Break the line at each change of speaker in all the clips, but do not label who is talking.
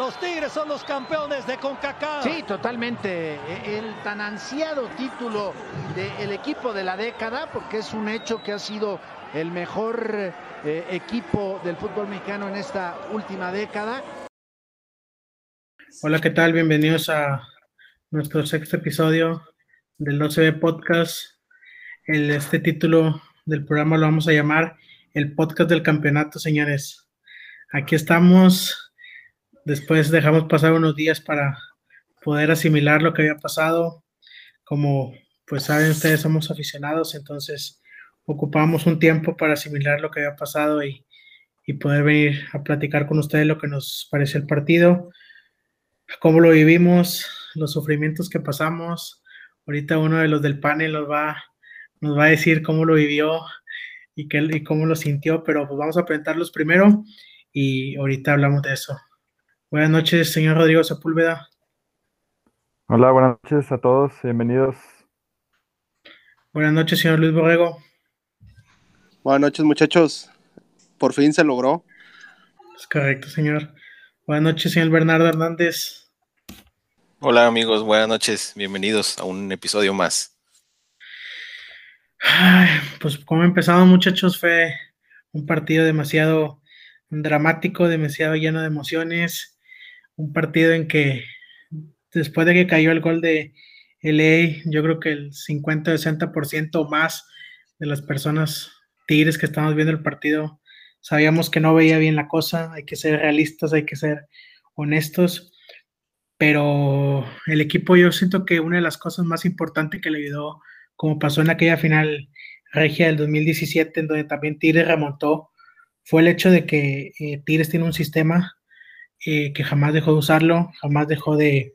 Los Tigres son los campeones de CONCACAF.
Sí, totalmente. E, el tan ansiado título del equipo de la década, porque es un hecho que ha sido el mejor eh, equipo del fútbol mexicano en esta última década.
Hola, ¿qué tal? Bienvenidos a nuestro sexto episodio del 12B Podcast. El, este título del programa lo vamos a llamar el podcast del campeonato, señores. Aquí estamos. Después dejamos pasar unos días para poder asimilar lo que había pasado. Como pues saben ustedes, somos aficionados, entonces ocupamos un tiempo para asimilar lo que había pasado y, y poder venir a platicar con ustedes lo que nos parece el partido, cómo lo vivimos, los sufrimientos que pasamos. Ahorita uno de los del panel nos va, nos va a decir cómo lo vivió y, qué, y cómo lo sintió, pero pues vamos a presentarlos primero y ahorita hablamos de eso. Buenas noches, señor Rodrigo Sepúlveda.
Hola, buenas noches a todos, bienvenidos.
Buenas noches, señor Luis Borrego.
Buenas noches, muchachos. Por fin se logró.
Es correcto, señor. Buenas noches, señor Bernardo Hernández.
Hola, amigos. Buenas noches. Bienvenidos a un episodio más.
Ay, pues como empezamos, muchachos, fue un partido demasiado dramático, demasiado lleno de emociones. Un partido en que después de que cayó el gol de LA, yo creo que el 50-60% más de las personas tigres que estamos viendo el partido sabíamos que no veía bien la cosa. Hay que ser realistas, hay que ser honestos. Pero el equipo, yo siento que una de las cosas más importantes que le ayudó como pasó en aquella final regia del 2017, en donde también Tigres remontó, fue el hecho de que eh, Tigres tiene un sistema eh, que jamás dejó de usarlo, jamás dejó de,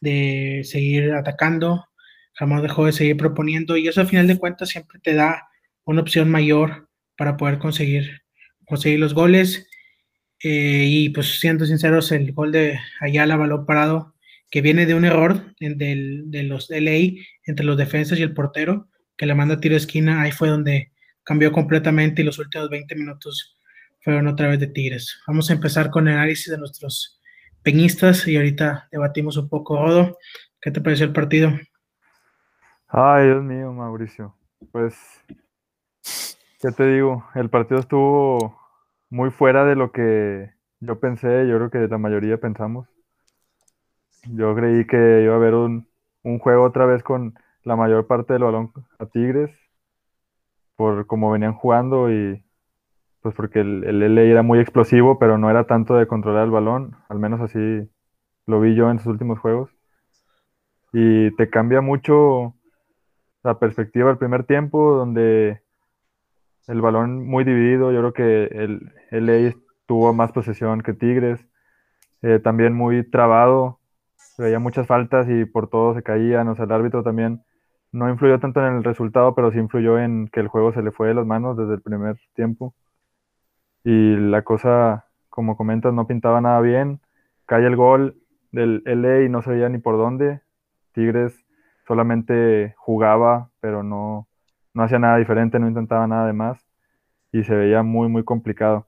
de, seguir atacando, jamás dejó de seguir proponiendo, y eso al final de cuentas siempre te da una opción mayor para poder conseguir, conseguir los goles. Eh, y pues siendo sinceros, el gol de Ayala, balón parado, que viene de un error de, de los LA entre los defensas y el portero, que le manda tiro de esquina, ahí fue donde cambió completamente y los últimos 20 minutos fueron otra vez de Tigres. Vamos a empezar con el análisis de nuestros peñistas y ahorita debatimos un poco, Rodo. ¿Qué te pareció el partido?
Ay, Dios mío, Mauricio. Pues, ¿qué te digo? El partido estuvo muy fuera de lo que yo pensé, yo creo que la mayoría pensamos. Yo creí que iba a haber un, un juego otra vez con la mayor parte del balón a Tigres, por cómo venían jugando y pues porque el, el LA era muy explosivo, pero no era tanto de controlar el balón, al menos así lo vi yo en sus últimos juegos. Y te cambia mucho la perspectiva del primer tiempo, donde el balón muy dividido, yo creo que el LA tuvo más posesión que Tigres, eh, también muy trabado, veía muchas faltas y por todo se caían, o sea, el árbitro también no influyó tanto en el resultado, pero sí influyó en que el juego se le fue de las manos desde el primer tiempo. Y la cosa, como comentas, no pintaba nada bien. Cae el gol del LA y no se veía ni por dónde. Tigres solamente jugaba, pero no, no hacía nada diferente, no intentaba nada de más. Y se veía muy, muy complicado.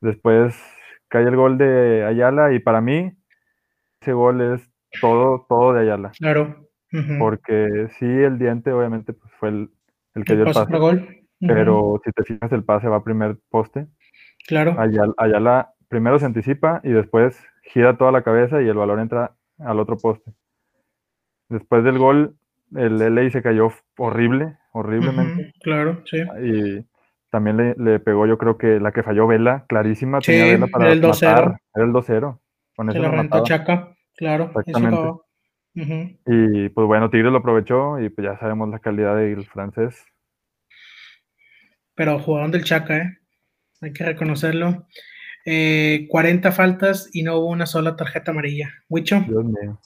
Después cae el gol de Ayala y para mí ese gol es todo, todo de Ayala.
Claro.
Porque sí, el diente obviamente pues, fue el, el que dio el pase.
Gol.
Pero si te fijas, el pase va a primer poste.
Claro.
Ayala, Ayala, primero se anticipa y después gira toda la cabeza y el balón entra al otro poste. Después del gol, el LA se cayó horrible, horriblemente.
claro, sí.
Y también le, le, pegó, yo creo que la que falló Vela, clarísima.
Sí,
tenía Vela para
era el 2-0.
matar, Era el 2-0. Con
Se
eso
rentó
mataba.
Chaca, claro. eso
Exactamente. Y pues bueno, Tigres lo aprovechó y pues ya sabemos la calidad del francés.
Pero jugaron del Chaca, ¿eh? Hay que reconocerlo. Eh, 40 faltas y no hubo una sola tarjeta amarilla. Huicho,
Dios mío.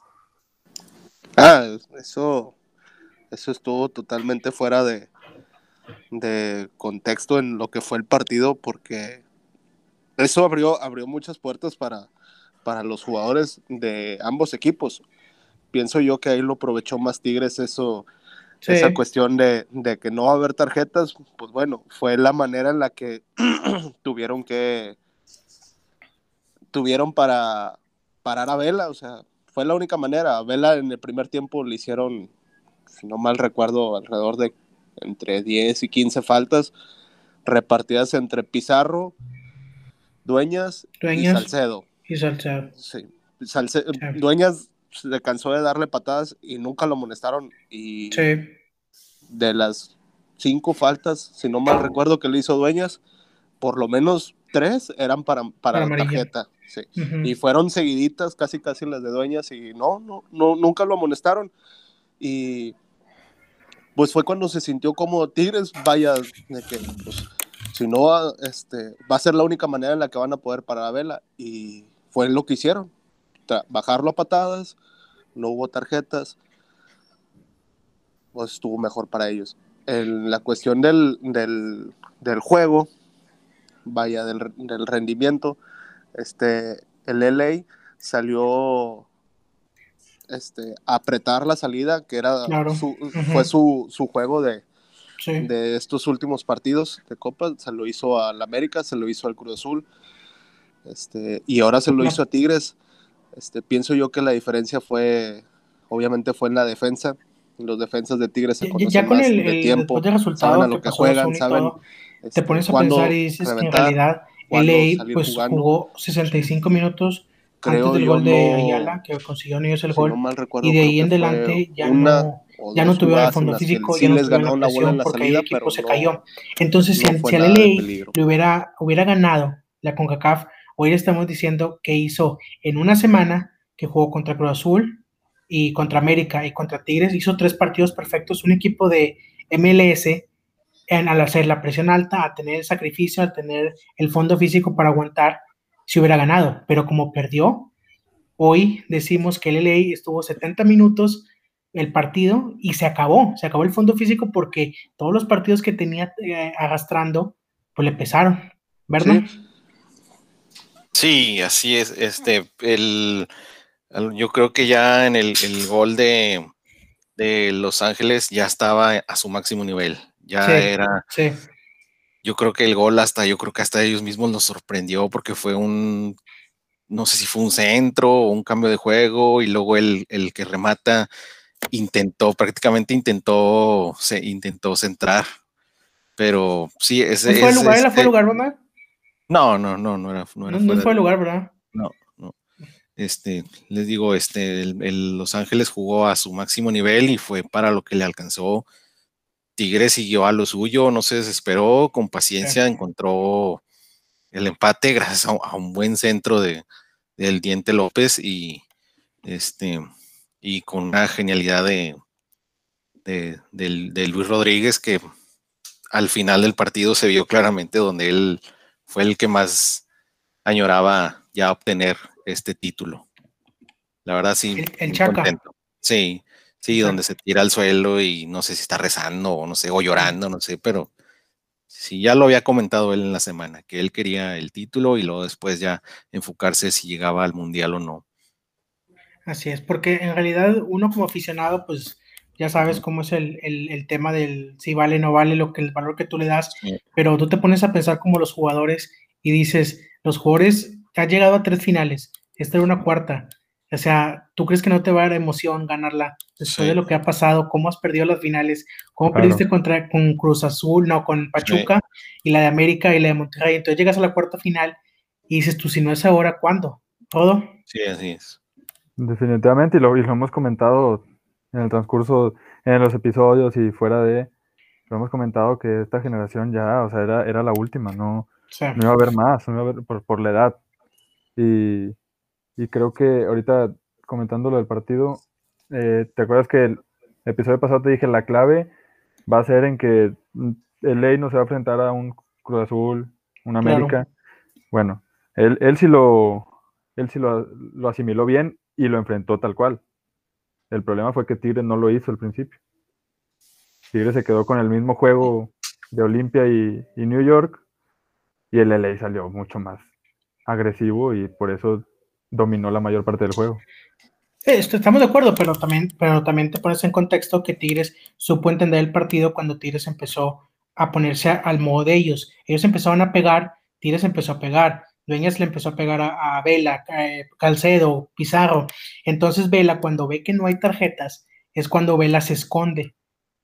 Ah, eso, eso estuvo totalmente fuera de, de contexto en lo que fue el partido, porque eso abrió, abrió muchas puertas para, para los jugadores de ambos equipos. Pienso yo que ahí lo aprovechó más Tigres eso,
Sí.
esa cuestión de, de que no va a haber tarjetas, pues bueno, fue la manera en la que tuvieron que tuvieron para, parar a Vela, o sea, fue la única manera. A Vela en el primer tiempo le hicieron, si no mal recuerdo, alrededor de entre 10 y 15 faltas repartidas entre Pizarro, Dueñas, y Salcedo.
Y Salcedo.
Sí. Dueñas se cansó de darle patadas y nunca lo amonestaron. Y de las cinco faltas, si no mal recuerdo que le hizo Dueñas, por lo menos tres eran para, para, la tarjeta. Sí. Y fueron seguiditas, casi casi las de Dueñas, y no, no, no, nunca lo amonestaron. Y pues fue cuando se sintió como Tigres, vaya, de que pues, si no, este, va a ser la única manera en la que van a poder parar a Vela. Y fue lo que hicieron. Bajarlo a patadas, no hubo tarjetas, pues estuvo mejor para ellos. En la cuestión del, del, del juego, vaya, del, del, rendimiento, este, el LA salió este, a apretar la salida, que era su, fue su, su juego de, de estos últimos partidos de Copa. Se lo hizo al América, se lo hizo al Cruz Azul, este, y ahora se lo hizo a Tigres. Este, pienso yo que la diferencia fue, obviamente fue en la defensa. Los defensas de Tigres se conocen
ya, con el, de tiempo, saben a lo que, juegan, saben. te este, pones a pensar y dices que en realidad LA pues jugó 65 minutos antes del gol de Ayala, que consiguió ellos el gol, y de ahí en adelante ya no, ya no tuvieron el fondo físico, ya no tuvieron la presión porque el equipo se cayó. Entonces, si, si al LA le hubiera, hubiera ganado la CONCACAF, Hoy estamos diciendo que hizo en una semana que jugó contra Cruz Azul y contra América y contra Tigres, hizo tres partidos perfectos, un equipo de MLS en, al hacer la presión alta, a tener el sacrificio, a tener el fondo físico para aguantar, si hubiera ganado, pero como perdió, hoy decimos que el LA estuvo 70 minutos el partido y se acabó, se acabó el fondo físico porque todos los partidos que tenía eh, arrastrando, pues le pesaron, ¿verdad?
Sí, así es. Este, el, yo creo que ya en el, gol de, de, Los Ángeles ya estaba a su máximo nivel. Ya era.
Sí.
Yo creo que el gol hasta, yo creo que hasta ellos mismos nos sorprendió porque fue un, no sé si fue un centro o un cambio de juego y luego el, el que remata intentó, prácticamente intentó, se intentó centrar. Pero sí, ese
¿Fue el lugar, fue el este lugar.
No, no, no, no era. No,
era no, fue el lugar, ¿verdad?
No, no. Este, les digo, este, el, Los Ángeles jugó a su máximo nivel y fue para lo que le alcanzó. Tigres siguió a lo suyo, no se desesperó, con paciencia encontró el empate gracias a, un buen centro de, del Diente López y este y con una genialidad de, de Luis Rodríguez que al final del partido se vio claramente donde él fue el que más añoraba ya obtener este título. La verdad, sí.
El, Chaca.
Sí, sí, donde se tira al suelo y no sé si está rezando o no sé, o llorando, no sé, pero sí, ya lo había comentado él en la semana, que él quería el título y luego después ya enfocarse si llegaba al mundial o no.
Así es, porque en realidad uno como aficionado, pues ya sabes cómo es el, tema del si vale o no vale lo que el valor que tú le das, pero tú te pones a pensar como los jugadores y dices, los jugadores han llegado a tres finales, esta era una cuarta, o sea, ¿tú crees que no te va a dar emoción ganarla después de lo que ha pasado? ¿Cómo has perdido las finales? ¿Cómo perdiste contra con Cruz Azul, no, con Pachuca y la de América y la de Monterrey? Entonces llegas a la cuarta final y dices, tú si no es ahora, ¿cuándo? ¿Todo?
Sí, así es.
Definitivamente, y lo, y lo hemos comentado en el transcurso, en los episodios y fuera de, lo hemos comentado que esta generación ya, o sea, era, era la última, no, no iba a haber más, no iba a haber por, por la edad. Y, y, creo que ahorita comentando lo del partido, eh, ¿te acuerdas que el episodio pasado te dije la clave va a ser en que el Ley no se va a enfrentar a un Cruz Azul, un América? Bueno, él, él sí lo, él sí lo, lo asimiló bien y lo enfrentó tal cual. El problema fue que Tigre no lo hizo al principio. Tigre se quedó con el mismo juego de Olimpia y, New York y el LA salió mucho más agresivo y por eso dominó la mayor parte del juego.
estamos de acuerdo, pero también, pero también te pones en contexto que Tigres supo entender el partido cuando Tigres empezó a ponerse al modo de ellos. Ellos empezaron a pegar, Tigres empezó a pegar. Dueñas le empezó a pegar a, Vela, eh, Calcedo, Pizarro. Entonces Vela, cuando ve que no hay tarjetas, es cuando Vela se esconde.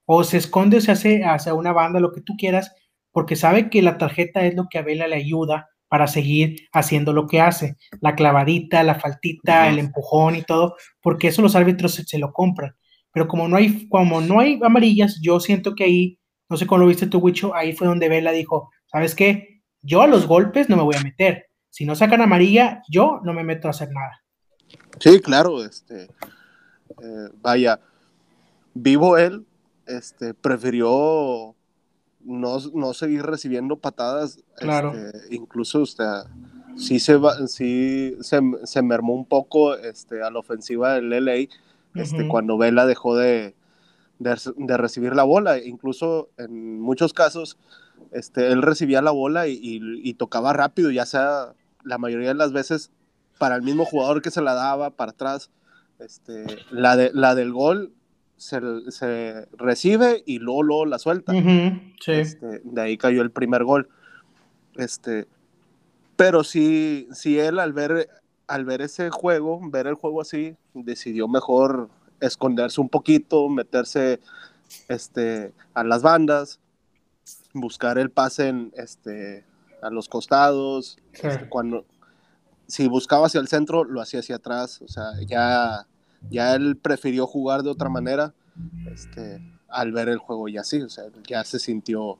O se esconde o se hace hacia una banda, lo que tú quieras, porque sabe que la tarjeta es lo que a Vela le ayuda para seguir haciendo lo que hace. La clavadita, la faltita, el empujón y todo, porque eso los árbitros se, lo compran. Pero como no hay, como no hay amarillas, yo siento que ahí, no sé cómo lo viste tú, Wicho, ahí fue donde Vela dijo, ¿sabes qué? Yo a los golpes no me voy a meter. Si no sacan amarilla, yo no me meto a hacer nada.
Sí, claro, este, eh, vaya, vivo él, este, prefirió no, seguir recibiendo patadas.
Claro.
Este, incluso, usted sí, se, va, sí se, mermó un poco este, a la ofensiva del LA este, cuando Vela dejó de, de, recibir la bola. Incluso en muchos casos, este, él recibía la bola y, tocaba rápido, ya sea la mayoría de las veces para el mismo jugador que se la daba para atrás. Este, la, de, la del gol se, recibe y luego, la suelta. Este, de ahí cayó el primer gol. Este, pero sí, sí él al ver, al ver ese juego, ver el juego así, decidió mejor esconderse un poquito, meterse este, a las bandas, buscar el pase en, este, a los costados. Este, cuando, si buscaba hacia el centro, lo hacía hacia atrás. O sea, ya ya él prefirió jugar de otra manera este, al ver el juego y así, o sea, ya se sintió,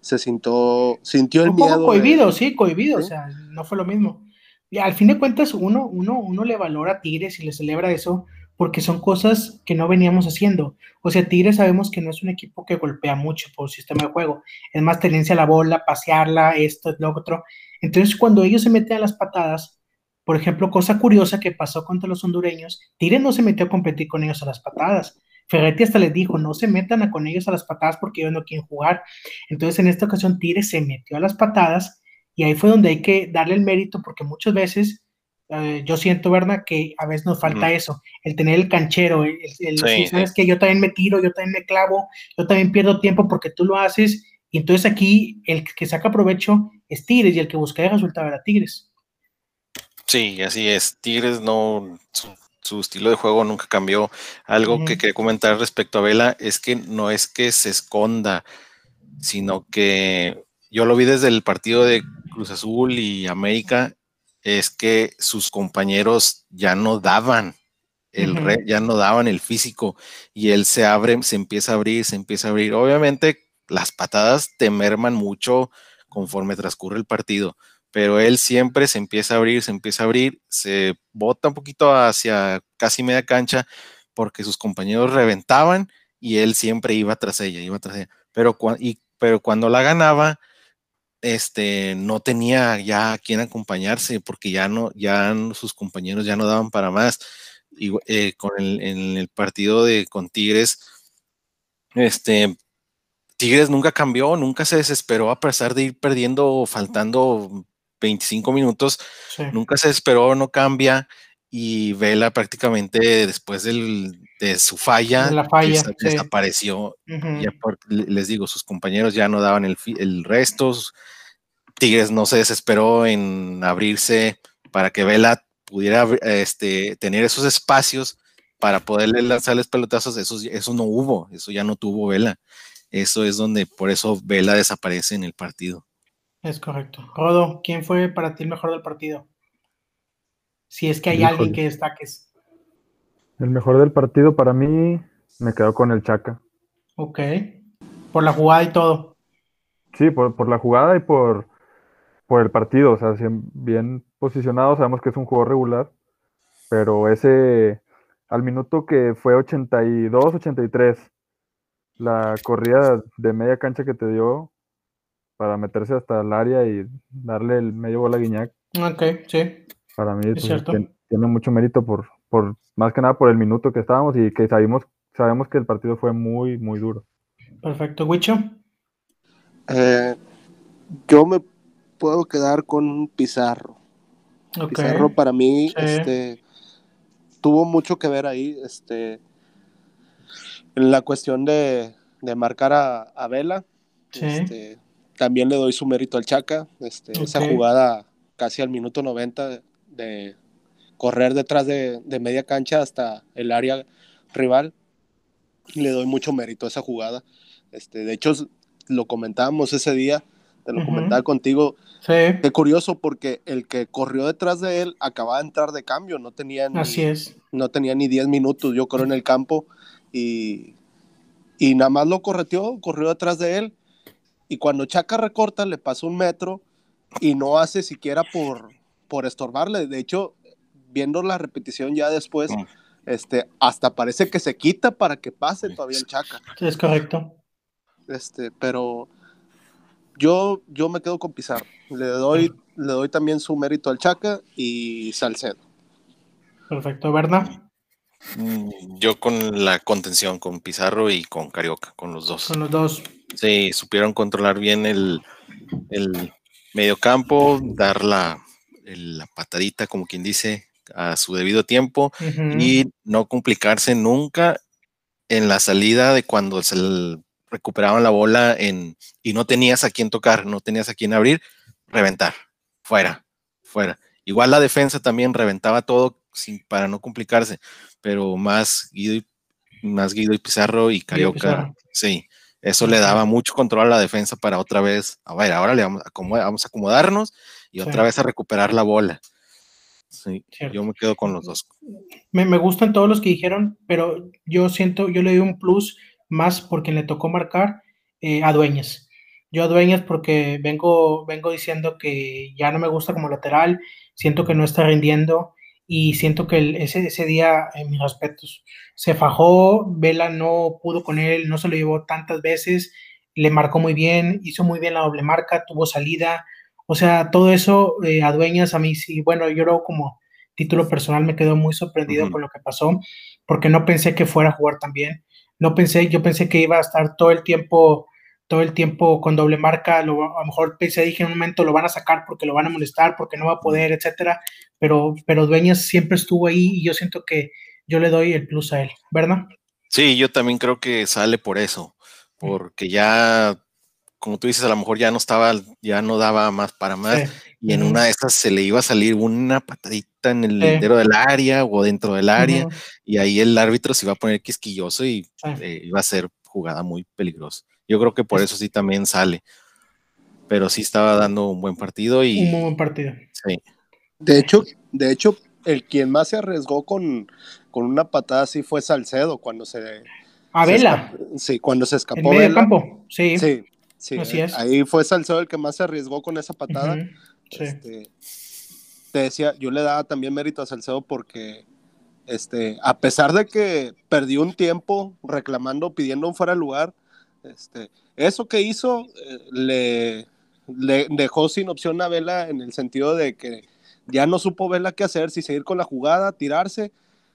se sintió, sintió el miedo.
cohibido, sí, cohibido, o sea, no fue lo mismo. Y al fin de cuentas, uno, uno, uno le valora a Tigres y le celebra eso porque son cosas que no veníamos haciendo. O sea, Tigres sabemos que no es un equipo que golpea mucho por sistema de juego. Es más tenencia a la bola, pasearla, esto, lo otro. Entonces, cuando ellos se meten a las patadas, por ejemplo, cosa curiosa que pasó contra los hondureños, Tigres no se metió a competir con ellos a las patadas. Ferretti hasta les dijo, no se metan a con ellos a las patadas porque ellos no quieren jugar. Entonces, en esta ocasión, Tigres se metió a las patadas y ahí fue donde hay que darle el mérito porque muchas veces eh, yo siento, ¿verdad? Que a veces nos falta eso, el tener el canchero, el, sabes que yo también me tiro, yo también me clavo, yo también pierdo tiempo porque tú lo haces. Y entonces aquí el que saca provecho es Tigres y el que busca el resultado era Tigres.
Sí, así es. Tigres no, su, estilo de juego nunca cambió. Algo que quería comentar respecto a Vela es que no es que se esconda, sino que yo lo vi desde el partido de Cruz Azul y América, es que sus compañeros ya no daban el ya no daban el físico y él se abre, se empieza a abrir, se empieza a abrir. Obviamente las patadas te merman mucho conforme transcurre el partido, pero él siempre se empieza a abrir, se empieza a abrir, se bota un poquito hacia casi media cancha porque sus compañeros reventaban y él siempre iba tras ella, iba tras ella. Pero, pero cuando la ganaba, este, no tenía ya a quien acompañarse porque ya no, ya sus compañeros ya no daban para más. Y eh, con el, en el partido de con Tigres, este, Tigres nunca cambió, nunca se desesperó a pesar de ir perdiendo, faltando 25 minutos, nunca se esperó, no cambia y Vela prácticamente después del, de su falla,
la falla
desapareció. ya les digo, sus compañeros ya no daban el, el resto, Tigres no se desesperó en abrirse para que Vela pudiera este, tener esos espacios para poderle lanzarles pelotazos, eso, eso no hubo, eso ya no tuvo Vela. Eso es donde por eso Vela desaparece en el partido.
Es correcto. Rodo, ¿quién fue para ti el mejor del partido? Si es que hay alguien que destaques.
El mejor del partido para mí me quedó con el Chaca.
Ok. Por la jugada y todo.
Sí, por, la jugada y por, por el partido. O sea, bien posicionado, sabemos que es un juego regular. Pero ese, al minuto que fue 82, 83, la corrida de media cancha que te dio, para meterse hasta el área y darle el medio gol a Guiñac.
Ok, sí.
Para mí pues, tiene mucho mérito por, por, más que nada por el minuto que estábamos y que sabemos, sabemos que el partido fue muy, muy duro.
Perfecto, Wicho.
Eh, yo me puedo quedar con Pizarro. Pizarro para mí este, tuvo mucho que ver ahí este, en la cuestión de, de marcar a, a Vela.
Sí.
Este, también le doy su mérito al Chaca. Este, Esa jugada casi al minuto 90 de, correr detrás de, media cancha hasta el área rival. Le doy mucho mérito a esa jugada. Este, de hecho, lo comentábamos ese día, te lo comentaba contigo.
Sí.
Qué curioso porque el que corrió detrás de él acababa de entrar de cambio, no tenía ni,
Así es.
No tenía ni 10 minutos, yo creo, en el campo y, y nada más lo correteó, corrió detrás de él y cuando Chaca recorta le pasa un metro y no hace siquiera por, por estorbarle. De hecho, viendo la repetición ya después, este, hasta parece que se quita para que pase todavía el Chaca.
es correcto.
Este, pero yo, yo me quedo con Pizarro. Le doy, le doy también su mérito al Chaca y Salcedo.
Perfecto, ¿verdad?
Mm, yo con la contención, con Pizarro y con Carioca, con los dos.
Con los dos.
Sí, supieron controlar bien el, el medio campo, dar la, la patadita, como quien dice, a su debido tiempo y no complicarse nunca en la salida de cuando se recuperaban la bola en, y no tenías a quién tocar, no tenías a quién abrir, reventar, fuera, fuera. Igual la defensa también reventaba todo sin, para no complicarse, pero más Guido y, más Guido y Pizarro y Carioca, sí, eso le daba mucho control a la defensa para otra vez, a ver, ahora le vamos a, vamos a acomodarnos y otra vez a recuperar la bola. Sí, yo me quedo con los dos.
Me, me, gustan todos los que dijeron, pero yo siento, yo le doy un plus más porque le tocó marcar eh, a Dueñas. Yo a Dueñas porque vengo, vengo diciendo que ya no me gusta como lateral, siento que no está rindiendo y siento que ese, ese día, en mis respetos, se fajó, Vela no pudo con él, no se lo llevó tantas veces, le marcó muy bien, hizo muy bien la doble marca, tuvo salida, o sea, todo eso eh, a Dueñas a mí sí, bueno, yo creo como título personal me quedó muy sorprendido con lo que pasó, porque no pensé que fuera a jugar tan bien. No pensé, yo pensé que iba a estar todo el tiempo, todo el tiempo con doble marca. Lo, a lo mejor pensé, dije en un momento lo van a sacar porque lo van a molestar, porque no va a poder, etcétera. Pero, pero Dueñas siempre estuvo ahí y yo siento que yo le doy el plus a él, ¿verdad?
Sí, yo también creo que sale por eso, porque ya como tú dices, a lo mejor ya no estaba, ya no daba más para más, y en una de estas se le iba a salir una patadita en el lindero del área o dentro del área, y ahí el árbitro se iba a poner quisquilloso y eh, iba a ser jugada muy peligrosa. Yo creo que por eso sí también sale, pero sí estaba dando un buen partido y...
Un buen partido.
Sí.
De hecho, de hecho, el quien más se arriesgó con, con una patada así fue Salcedo cuando se...
A Vela.
Sí, cuando se escapó.
En medio campo, sí.
Sí, Sí, ahí fue Salcedo el que más se arriesgó con esa patada. Este, te decía, yo le daba también mérito a Salcedo porque, este, a pesar de que perdió un tiempo reclamando, pidiendo un fuera de lugar, este, eso que hizo eh, le, le, dejó sin opción a Vela en el sentido de que ya no supo Vela qué hacer, si seguir con la jugada, tirarse,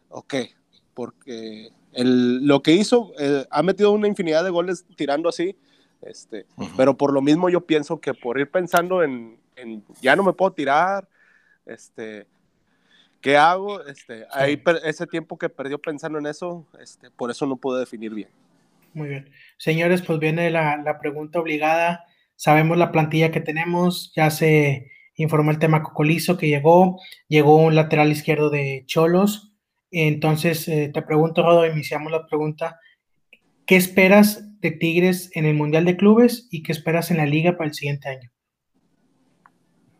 o qué, porque el, lo que hizo, eh, ha metido una infinidad de goles tirando así, este, Pero por lo mismo yo pienso que por ir pensando en, ya no me puedo tirar, este, ¿qué hago? Este, ahí ese tiempo que perdió pensando en eso, este, por eso no puedo definir bien.
Muy bien. Señores, pues viene la, la pregunta obligada. Sabemos la plantilla que tenemos, ya se informó el tema Cocolizo que llegó, llegó un lateral izquierdo de Cholos. Entonces, eh, te pregunto, Rodo, iniciamos la pregunta. ¿Qué esperas de Tigres en el Mundial de Clubes y qué esperas en la liga para el siguiente año?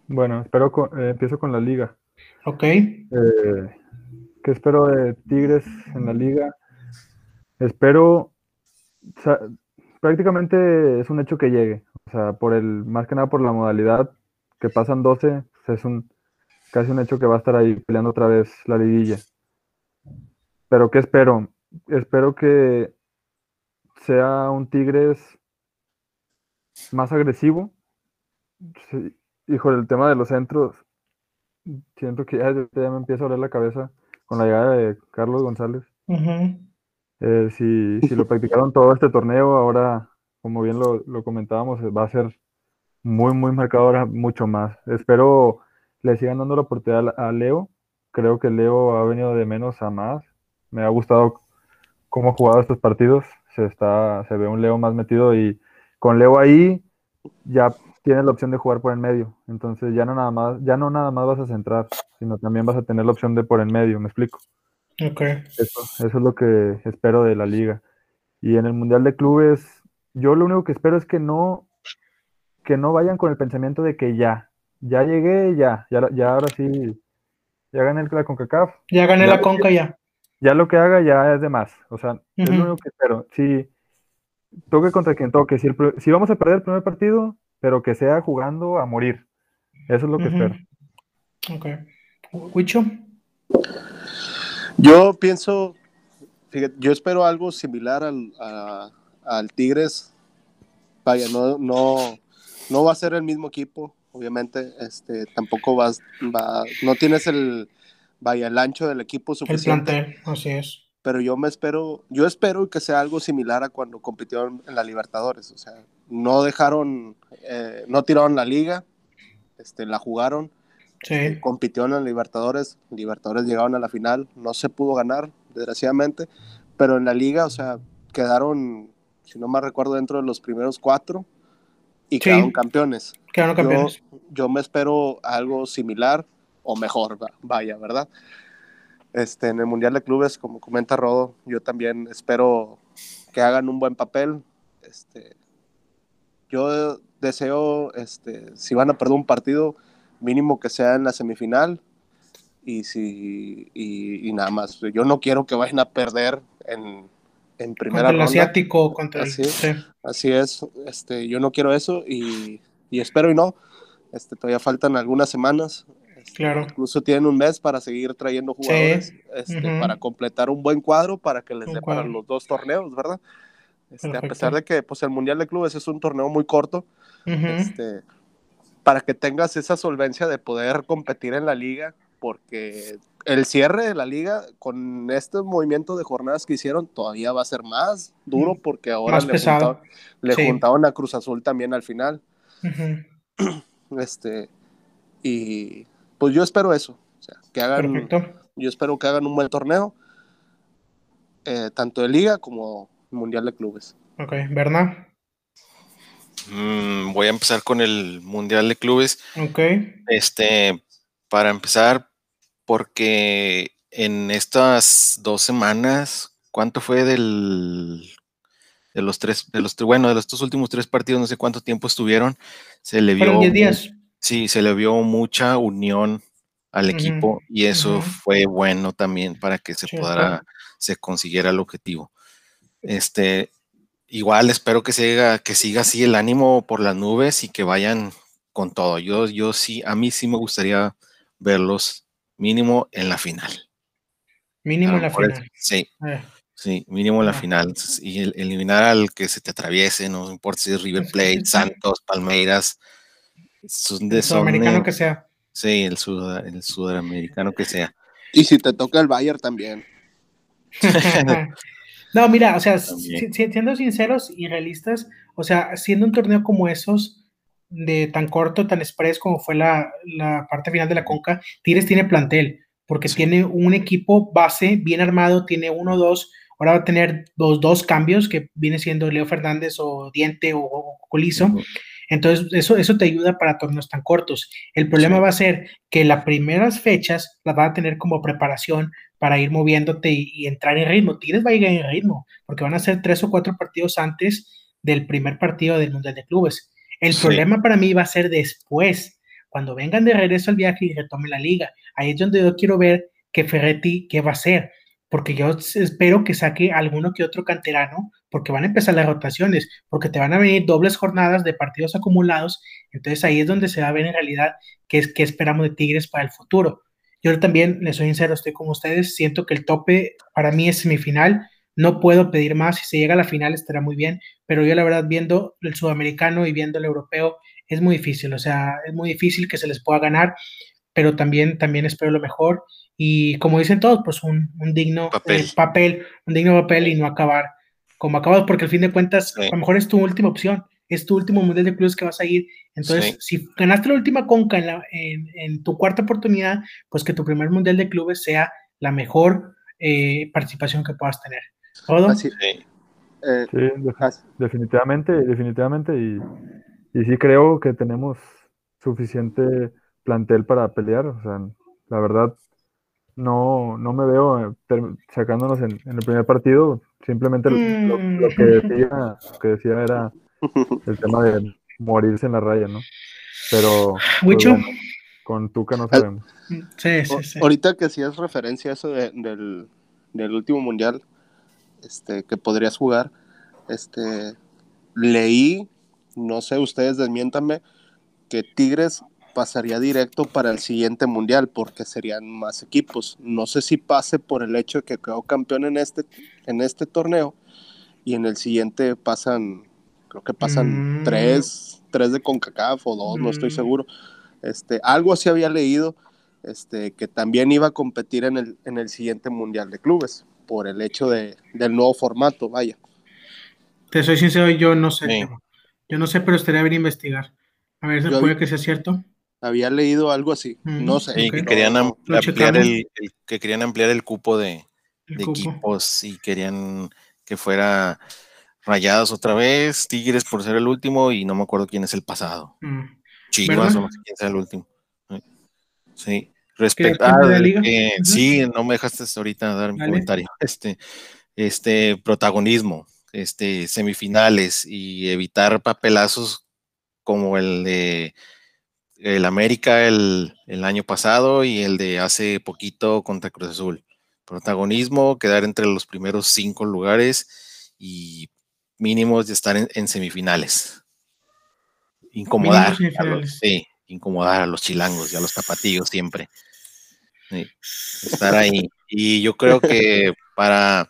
Bueno, espero eh, empiezo con la liga.
Ok.
Eh, ¿Qué espero de Tigres en la liga? Espero, prácticamente es un hecho que llegue, o sea, por el, más que nada por la modalidad que pasan 12, pues es un casi un hecho que va a estar ahí peleando otra vez la liguilla. Pero ¿qué espero? Espero que sea un Tigres más agresivo. Sí, hijo, el tema de los centros, siento que ya, me empieza a doler la cabeza con la llegada de Carlos González. Eh, si, lo practicaron todo este torneo, ahora, como bien lo, comentábamos, va a ser muy, muy marcado ahora, mucho más. Espero le sigan dando la oportunidad a Leo. Creo que Leo ha venido de menos a más. Me ha gustado cómo ha jugado estos partidos se, está, se ve un Leo más metido y con Leo ahí ya tienes la opción de jugar por en medio. Entonces ya no nada más, ya no nada más vas a centrar, sino también vas a tener la opción de por en medio, ¿me explico?
Ok.
Eso, eso es lo que espero de la liga. Y en el Mundial de Clubes, yo lo único que espero es que no, que no vayan con el pensamiento de que ya, ya llegué, ya, ya, ya ahora sí, ya gané la CONCACAF.
Ya gané
Ya
la conca ya.
Ya lo que haga ya es de más. O sea, es
Ujú.
lo único que espero. Si toque contra quien toque, si, el si vamos a perder el primer partido, pero que sea jugando a morir. Eso es lo que espero.
Ok. Huicho.
Yo pienso, fíjate, yo espero algo similar al, a- al Tigres. Vaya, no, no, no va a ser el mismo equipo, obviamente. Este, tampoco vas, va, no tienes el, vaya, el ancho del equipo
El
suficiente.
plantel, así es.
pero yo me espero, yo espero que sea algo similar a cuando compitieron en la Libertadores, o sea, no dejaron, eh, no tiraron la liga, este, la jugaron,
Sí.
compitieron en la Libertadores, Libertadores llegaron a la final, no se pudo ganar, desgraciadamente, pero en la liga, o sea, quedaron, si no me recuerdo, dentro de los primeros cuatro y
Sí.
quedaron campeones.
Quedaron
Yo,
campeones.
yo me espero algo similar o mejor, va- vaya, ¿verdad? Este, en el Mundial de Clubes, como comenta Rodo, yo también espero que hagan un buen papel. Este, yo deseo, este, si van a perder un partido, mínimo que sea en la semifinal. Y, si, y, y nada más. Yo no quiero que vayan a perder en, en primera
Contra el
ronda.
asiático, contra el.
Así es.
sí.
Así es, este, yo no quiero eso y, y espero y no. Este, todavía faltan algunas semanas. Este,
Claro.
Incluso tienen un mes para seguir trayendo jugadores este, para completar un buen cuadro para que les dé para los dos torneos, ¿verdad? Este, a pesar de que pues, el Mundial de Clubes es un torneo muy corto, este, para que tengas esa solvencia de poder competir en la liga, porque el cierre de la liga con este movimiento de jornadas que hicieron todavía va a ser más duro porque ahora.
Más
le, juntaron, le
Sí.
juntaron a Cruz Azul también al final. Este, y pues yo espero eso, o sea, que hagan,
Perfecto.
yo espero que hagan un buen torneo, eh, tanto de liga como mundial de clubes.
Ok. Berna.
Mm, voy a empezar con el Mundial de Clubes.
Ok.
Este, para empezar, porque en estas dos semanas, ¿cuánto fue del de los tres, de los bueno, de estos últimos tres partidos, no sé cuánto tiempo estuvieron, se le vio
Fueron 10
mu-
días.
Sí, se le vio mucha unión al equipo y eso
ujú.
fue bueno también para que se podrá, se consiguiera el objetivo. Este, igual espero que siga, que siga así el ánimo por las nubes y que vayan con todo. Yo, yo sí, a mí sí me gustaría verlos mínimo en la final.
Mínimo en la final.
Sí,
Eh,
sí, mínimo en la
Ah.
final. Y el- eliminar al que se te atraviese, no importa si es River Plate. Santos, Palmeiras. Son de,
el sudamericano que sea.
Sí, el, suda- el sudamericano que sea.
Y si te toca el Bayern también.
No, mira, o sea,
También.
si- si- siendo sinceros y realistas, o sea, siendo un torneo como esos, de tan corto, tan express como fue la, la parte final de la Conca, Tigres tiene plantel, porque
Sí.
tiene un equipo base bien armado, tiene uno o dos, ahora va a tener los dos cambios, que viene siendo Leo Fernández o Diente o, o Colizo. Entonces, eso, eso te ayuda para torneos tan cortos. El problema
Sí.
va a ser que las primeras fechas las van a tener como preparación para ir moviéndote y, y entrar en ritmo. Tigres va a ir en ritmo, porque van a ser tres o cuatro partidos antes del primer partido del Mundial de Clubes. El
Sí.
problema para mí va a ser después, cuando vengan de regreso al viaje y retomen la liga. Ahí es donde yo quiero ver que Ferretti, qué va a hacer, porque yo espero que saque alguno que otro canterano, porque van a empezar las rotaciones, porque te van a venir dobles jornadas de partidos acumulados, entonces ahí es donde se va a ver en realidad qué es qué esperamos de Tigres para el futuro. Yo también, les soy sincero, estoy con ustedes, siento que el tope para mí es semifinal, no puedo pedir más, si se llega a la final estará muy bien, pero yo la verdad viendo el sudamericano y viendo el europeo es muy difícil, o sea, es muy difícil que se les pueda ganar, pero también, también espero lo mejor y como dicen todos, pues un, un digno
Papel.
eh, papel, un digno papel y no acabar como acabas, porque al fin de cuentas,
Sí.
a lo mejor es tu última opción, es tu último mundial de clubes que vas a ir. Entonces,
Sí.
si ganaste la última conca en, la- en- en tu cuarta oportunidad, pues que tu primer mundial de clubes sea la mejor eh, participación que puedas tener. ¿Todo?
Así,
Sí.
eh,
Sí,
así-
definitivamente, definitivamente. Y y sí creo que tenemos suficiente plantel para pelear. O sea, la verdad, no, no me veo eh, sacándonos en, el primer partido. Simplemente lo, que, mm. decía, que decía era el tema de morirse en la raya, ¿no? Pero pues, con Tuca no sabemos.
Sí, sí, sí. Ahorita que hacías referencia a eso del, del último mundial, este, que podrías jugar, este, leí, no sé, ustedes desmiéntanme, que Tigres pasaría directo para el siguiente mundial porque serían más equipos. No sé si pase por el hecho de que quedó campeón en este, en este torneo y en el siguiente pasan, creo que pasan mm. tres, tres de CONCACAF o dos, no estoy mm. seguro. Este, algo así había leído, este, que también iba a competir en el, en el siguiente mundial de clubes por el hecho de, del nuevo formato, vaya.
Te soy sincero, yo no sé. Yo no sé, pero estaría bien investigar. A ver, si puede que sea cierto?
Había leído algo así, mm, no sé.
que, querían ampliar el, que querían ampliar el cupo de, equipos y querían que fuera Rayados otra vez, Tigres por ser el último y no me acuerdo quién es el pasado. Mm. Chivas o no sé quién sea el último. Sí. Respecto a sí, no me dejaste ahorita dar mi comentario. Este, este protagonismo, este semifinales y evitar papelazos como el de el América el, año pasado y el de hace poquito contra Cruz Azul. Protagonismo, quedar entre los primeros cinco lugares y mínimos de estar en, semifinales. Incomodar. A los, sí, incomodar a los chilangos y a los tapatillos siempre. estar ahí. Y yo creo que para,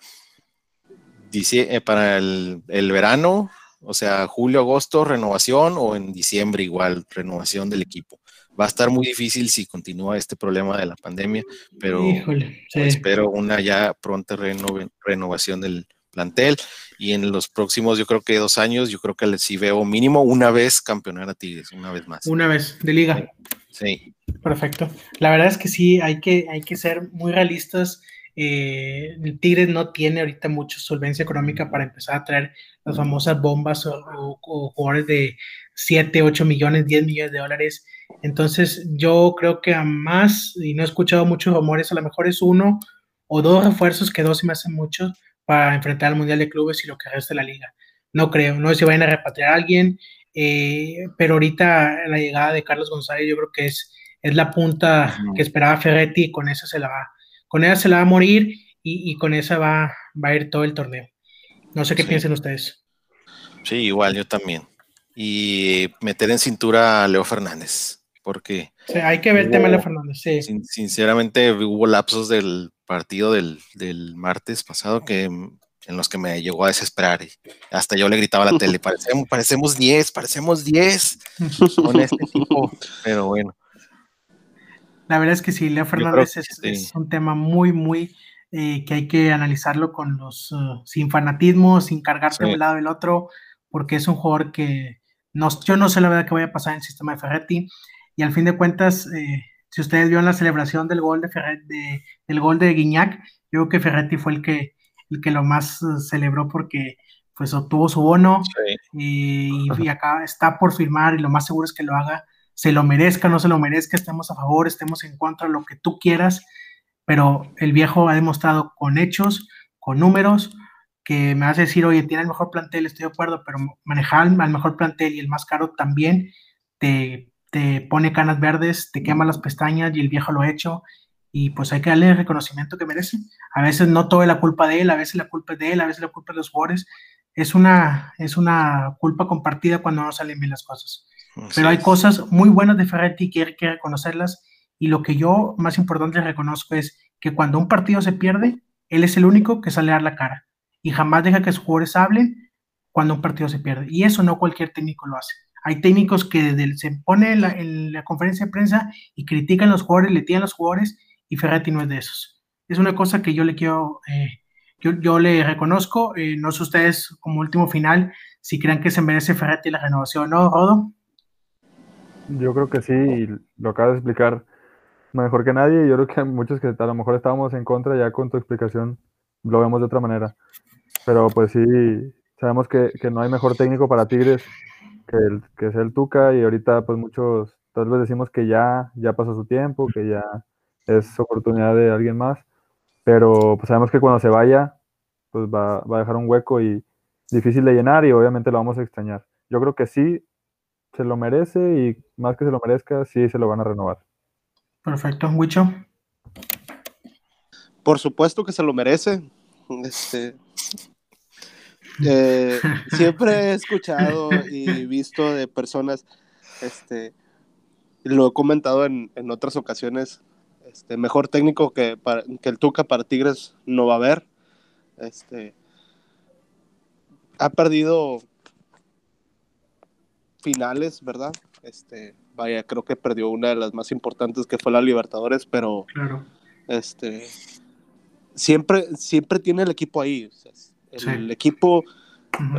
eh, para el, el verano o sea, julio, agosto, renovación o en diciembre igual, renovación del equipo. Va a estar muy difícil si continúa este problema de la pandemia, pero espero una ya pronta renovación del plantel y en los próximos, yo creo que dos años, yo creo que sí veo mínimo una vez campeonar a Tigres, una vez más.
Una vez, de liga.
Sí.
Perfecto. La verdad es que sí, hay que, hay que ser muy realistas eh, el Tigres no tiene ahorita mucha solvencia económica para empezar a traer las famosas bombas o, jugadores de 7, 8 millones, 10 millones de dólares. Entonces yo creo que a más, y no he escuchado muchos rumores, a lo mejor es uno o dos refuerzos, que dos se me hacen muchos para enfrentar al Mundial de Clubes y lo que resta de la liga. No creo, no sé si vayan a repatriar a alguien, eh, pero ahorita la llegada de Carlos González yo creo que es, es la punta que esperaba Ferretti y con eso se la va con ella se la va a morir y, con esa va, va, a ir todo el torneo. No sé qué piensan ustedes.
Sí, igual yo también. Y meter en cintura a Leo Fernández, porque...
hay que ver el tema de Leo Fernández, sí.
sinceramente hubo lapsos del partido del, martes pasado que en los que me llegó a desesperar. Y hasta yo le gritaba a la tele, parecemos, parecemos 10, parecemos 10 con este tipo, pero bueno.
La verdad es que sí, Leo Fernández es, un tema muy, muy eh, que hay que analizarlo con los, uh, sin fanatismo, sin cargarse de un lado del otro, porque es un jugador que no, yo no sé la verdad que vaya a pasar en el sistema de Ferretti. Y al fin de cuentas, eh, si ustedes vieron la celebración del gol de, Ferretti, del gol de Guiñac, yo creo que Ferretti fue el que, el que lo más uh, celebró porque pues obtuvo su bono y, y, acá está por firmar y lo más seguro es que lo haga se lo merezca, no se lo merezca, estemos a favor, estemos en contra, lo que tú quieras, pero el viejo ha demostrado con hechos, con números, que me hace decir, oye, tiene el mejor plantel, estoy de acuerdo, pero manejar al mejor plantel y el más caro también te, te pone canas verdes, te quema las pestañas y el viejo lo ha hecho y pues hay que darle el reconocimiento que merece. A veces no toda la culpa de él, a veces la culpa es de él, a veces la culpa es de los jugadores. Es una, es una culpa compartida cuando no salen bien las cosas. Pero hay cosas muy buenas de Ferretti que hay que reconocerlas y lo que yo más importante reconozco es que cuando un partido se pierde, él es el único que sale a dar la cara y jamás deja que sus jugadores hablen cuando un partido se pierde. Y eso no cualquier técnico lo hace. Hay técnicos que se pone en la, conferencia de prensa y critican a los jugadores, le tiran a los jugadores y Ferretti no es de esos. Es una cosa que yo le quiero, eh, yo, le reconozco. Eh, no sé ustedes como último final si creen que se merece Ferretti la renovación o no, Rodo.
Yo creo que sí, lo acabas de explicar mejor que nadie. Yo creo que muchos que a lo mejor estábamos en contra ya con tu explicación lo vemos de otra manera. Pero pues sí, sabemos que, no hay mejor técnico para Tigres que, el, que es el Tuca y ahorita pues muchos tal vez decimos que ya, ya pasó su tiempo, que ya es oportunidad de alguien más, pero pues sabemos que cuando se vaya pues va, va a dejar un hueco y difícil de llenar y obviamente lo vamos a extrañar. Yo creo que sí se lo merece y más que se lo merezca, sí se lo van a renovar.
Perfecto, Huicho.
Por supuesto que se lo merece. Este, eh, siempre he escuchado y visto de personas, este, lo he comentado en, en otras ocasiones, este, mejor técnico que, para, que el Tuca para Tigres no va a haber. Este, ha perdido finales, ¿verdad? Este, vaya, creo que perdió una de las más importantes que fue la Libertadores, pero
Claro.
este siempre, siempre tiene el equipo ahí. o sea, el
Sí.
equipo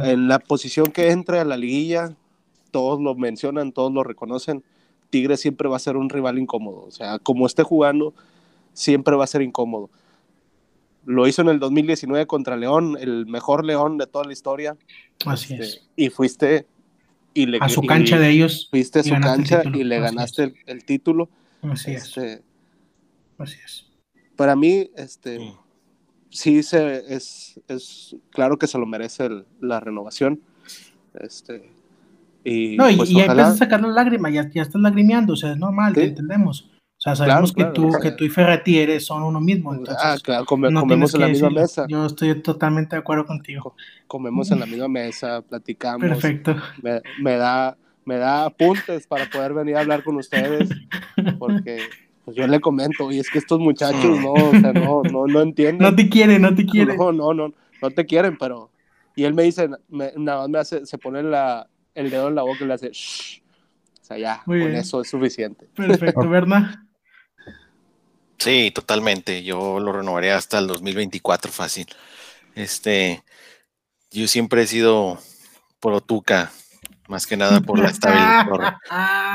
en la posición que entre a la liguilla, todos lo mencionan, todos lo reconocen. Tigre siempre va a ser un rival incómodo. O sea, como esté jugando, siempre va a ser incómodo. Lo hizo en el 2019 contra León, el mejor León de toda la historia.
Así
Este,
es.
y fuiste y le
A su
y
cancha de ellos.
fuiste a su
el
cancha y le
Así
ganaste
es.
el, el título.
Así es.
Este,
Así es.
para mí, este,
Mm.
sí se, es, es claro que se lo merece el- la renovación. Este, y
No, y,
pues
y
ojalá-
empiezas a sacar la lágrima, ya, ya estás lagrimeando, o sea, es normal, te entendemos. O sea, sabemos
Claro,
que,
claro,
tú,
o sea-
que tú y Ferretti eres, son uno mismo. Entonces,
ah, claro, come-
no
comemos en la
que
misma mesa,
Yo estoy totalmente de acuerdo contigo.
comemos en la misma mesa, platicamos,
Perfecto.
me, me da, me da apuntes para poder venir a hablar con ustedes, porque pues yo le comento, y es que estos muchachos no, o sea, no, no, no entienden.
No te quiere, no te quiere.
No, no, no, no te quieren, pero. Y él me dice, me- nada más me hace, se pone la, el dedo en la boca y le hace, "Shh". O sea, ya,
Muy
con
bien.
eso es suficiente.
Perfecto, ¿verdad?
Sí, totalmente. Yo lo renovaría hasta el 2024 fácil. Este, yo siempre he sido pro Tuca, más que nada por la estabilidad, por,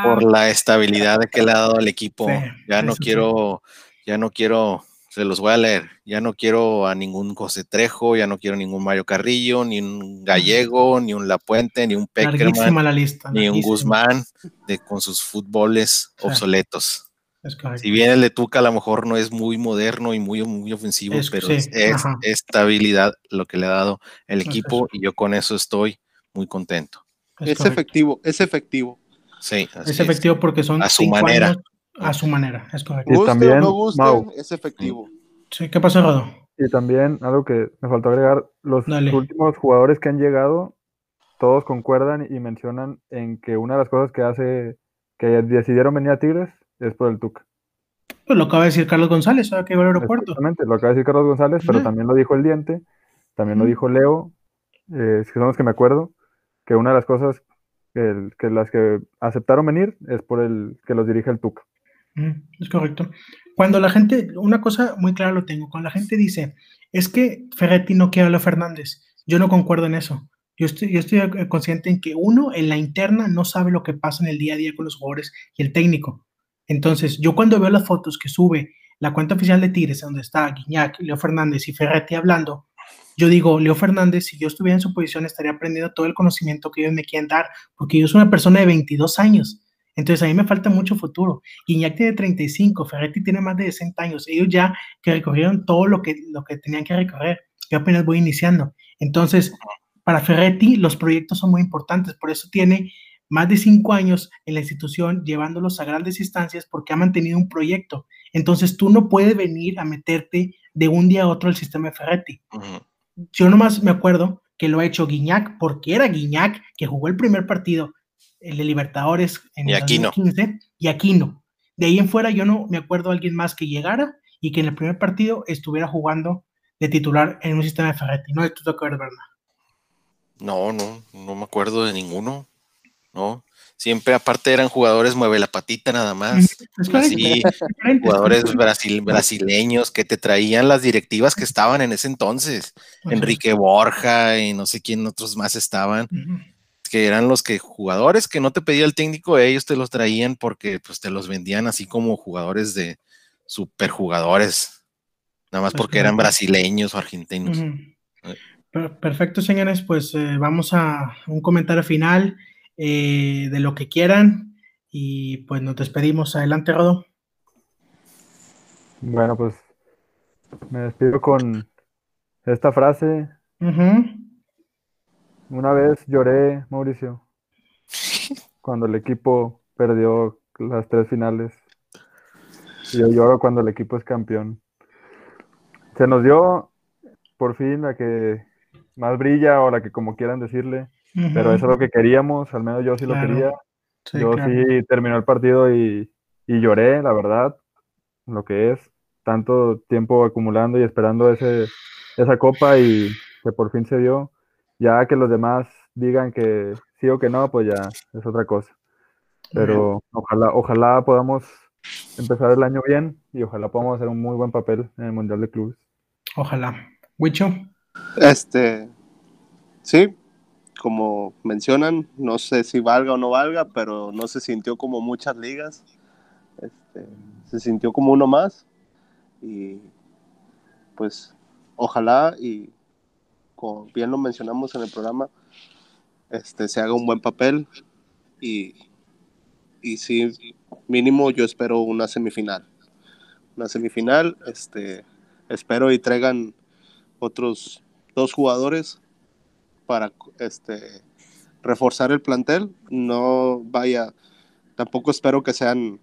por la estabilidad que le ha dado al equipo.
Sí,
ya no
sí.
quiero, ya no quiero, se los voy a leer, ya no quiero a ningún José Trejo, ya no quiero ningún Mario Carrillo, ni un Gallego, ni un Lapuente, ni un Peckerman,
Larguísima la lista.
ni un. Guzmán, de, con sus fútboles
Sí.
obsoletos.
Es correcto.
Si bien el de Tuca a lo mejor no es muy moderno y muy, muy ofensivo,
Es-
pero
sí,
es, estabilidad lo que le ha dado el
Es
equipo y yo con eso estoy muy contento.
Es
efectivo, es efectivo.
Sí, así
Es efectivo porque son
A su manera.
años a su manera, es correcto.
Y
Guste
también,
o no guste,
Mau.
es efectivo.
Sí, ¿Qué pasó, Rodo?
Y también algo que me faltó agregar, los
Dale.
últimos jugadores que han llegado, todos concuerdan y mencionan en que una de las cosas que hace que decidieron venir a Tigres es por el Tuca.
Pues lo acaba de decir Carlos González, ahora que llegó al aeropuerto.
Exactamente, lo acaba de decir Carlos González, pero también lo dijo el Diente, también lo dijo Leo, eh, que son los que me acuerdo, que una de las cosas que, las que aceptaron venir es por el que los dirige el Tuca.
Mm, Es correcto. Cuando la gente, una cosa muy clara lo tengo, cuando la gente dice, es que Ferretti no quiere a Leo Fernández, yo no concuerdo en eso. Yo estoy, yo estoy eh, consciente en que uno, en la interna, no sabe lo que pasa en el día a día con los jugadores y el técnico. Entonces, yo cuando veo las fotos que sube la cuenta oficial de Tigres, donde está Guiñac, Leo Fernández y Ferretti hablando, yo digo, Leo Fernández, si yo estuviera en su posición, estaría aprendiendo todo el conocimiento que ellos me quieren dar, porque yo soy una persona de 22 años. Entonces, a mí me falta mucho futuro. Guiñac tiene 35, Ferretti tiene más de 60 años. Ellos ya que recorrieron todo lo que, lo que tenían que recorrer. Yo apenas voy iniciando. Entonces, para Ferretti, los proyectos son muy importantes. Por eso tiene más de cinco años en la institución llevándolos a grandes instancias porque ha mantenido un proyecto. Entonces, tú no puedes venir a meterte de un día a otro al sistema de Ferretti.
Ujú.
Yo nomás me acuerdo que lo ha hecho Guiñac porque era Guiñac que jugó el primer partido, el de Libertadores en
Y
el
Aquino.
2015, y Aquino. De ahí en fuera yo no me acuerdo de alguien más que llegara y que en el primer partido estuviera jugando de titular en un sistema de Ferretti. No esto que ver, ¿verdad?
No, no, no me acuerdo de ninguno. No, siempre aparte eran jugadores mueve la patita nada más. Así, jugadores brasil, brasileños que te traían las directivas que estaban en ese entonces. Enrique Borja y no sé quién otros más estaban, que eran los que jugadores que no te pedía el técnico, ellos te los traían porque pues te los vendían así como jugadores de superjugadores, nada más porque eran brasileños o argentinos.
Per- Perfecto, señores, pues eh, vamos a un comentario final. Eh, de lo que quieran y pues nos despedimos. Adelante, Rodo.
Bueno, pues me despido con esta frase. Una vez lloré, Mauricio, cuando el equipo perdió las tres finales. Y yo lloro cuando el equipo es campeón. Se nos dio por fin la que más brilla o la que como quieran decirle, pero eso es lo que queríamos, al menos yo sí lo quería. yo sí terminó el partido y, y lloré, la verdad, lo que es tanto tiempo acumulando y esperando ese, esa copa y que por fin se dio. Ya que los demás digan que sí o que no, pues ya es otra cosa. Pero ojalá, ojalá podamos empezar el año bien y ojalá podamos hacer un muy buen papel en el Mundial de Clubes.
Ojalá. Wicho.
Este, sí, como mencionan, no sé si valga o no valga, pero no se sintió como muchas ligas. Este, se sintió como uno más. Y pues ojalá y como bien lo mencionamos en el programa, este, se haga un buen papel y, y sí, mínimo yo espero una semifinal. Una semifinal, este, espero y traigan otros dos jugadores para este, reforzar el plantel. No vaya, tampoco espero que sean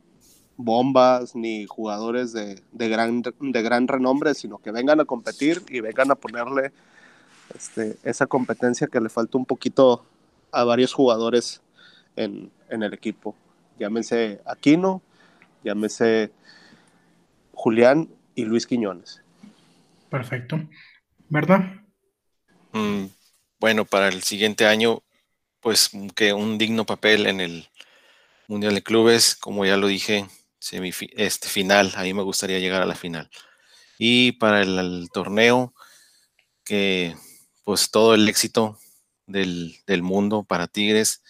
bombas ni jugadores de, gran, de gran renombre, sino que vengan a competir y vengan a ponerle este, esa competencia que le falta un poquito a varios jugadores en, el equipo. Llámense Aquino, llámese Julián y Luis Quiñones.
Perfecto. ¿Verdad?
Mm, bueno, para el siguiente año, pues que un digno papel en el Mundial de Clubes, como ya lo dije, este final, ahí me gustaría llegar a la final. Y para el, torneo, que pues todo el éxito del, mundo para Tigres,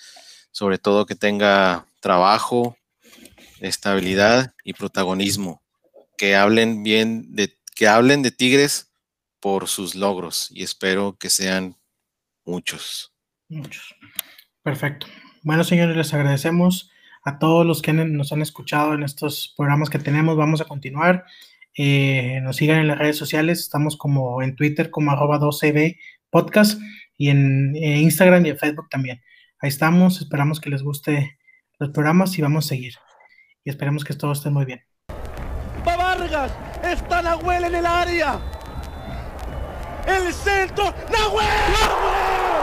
sobre todo que tenga trabajo, estabilidad y protagonismo, que hablen bien de, que hablen de Tigres por sus logros y espero que sean muchos.
Muchos. Perfecto. Bueno, señores, les agradecemos a todos los que nos han escuchado en estos programas que tenemos. Vamos a continuar. Eh, nos sigan en las redes sociales. Estamos como en Twitter como arroba 12b podcast y en, Instagram y en Facebook también. Ahí estamos. Esperamos que les guste los programas y vamos a seguir. Y esperemos que todo esté muy bien.
Va Vargas, está Nahuel en el área. El centro, Nahuel, Nahuel,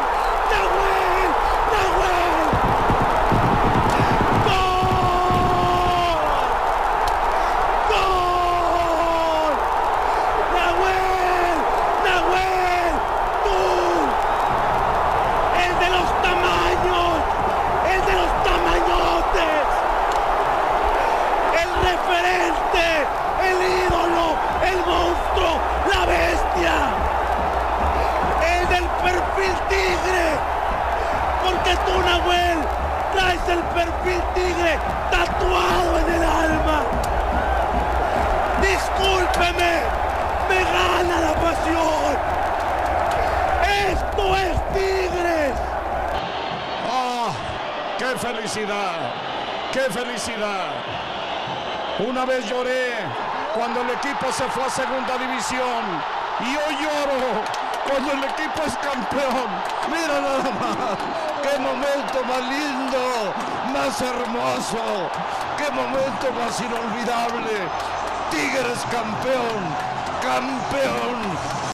Nahuel, Nahuel. El perfil tigre tatuado en el alma. Discúlpeme, me gana la pasión. Esto es Tigres.
¡Ah! ¡Qué felicidad! ¡Qué felicidad! Una vez lloré cuando el equipo se fue a segunda división y hoy lloro cuando el equipo es campeón. Mira nada más qué momento más lindo, más hermoso, qué momento más inolvidable. Tigres campeón, campeón,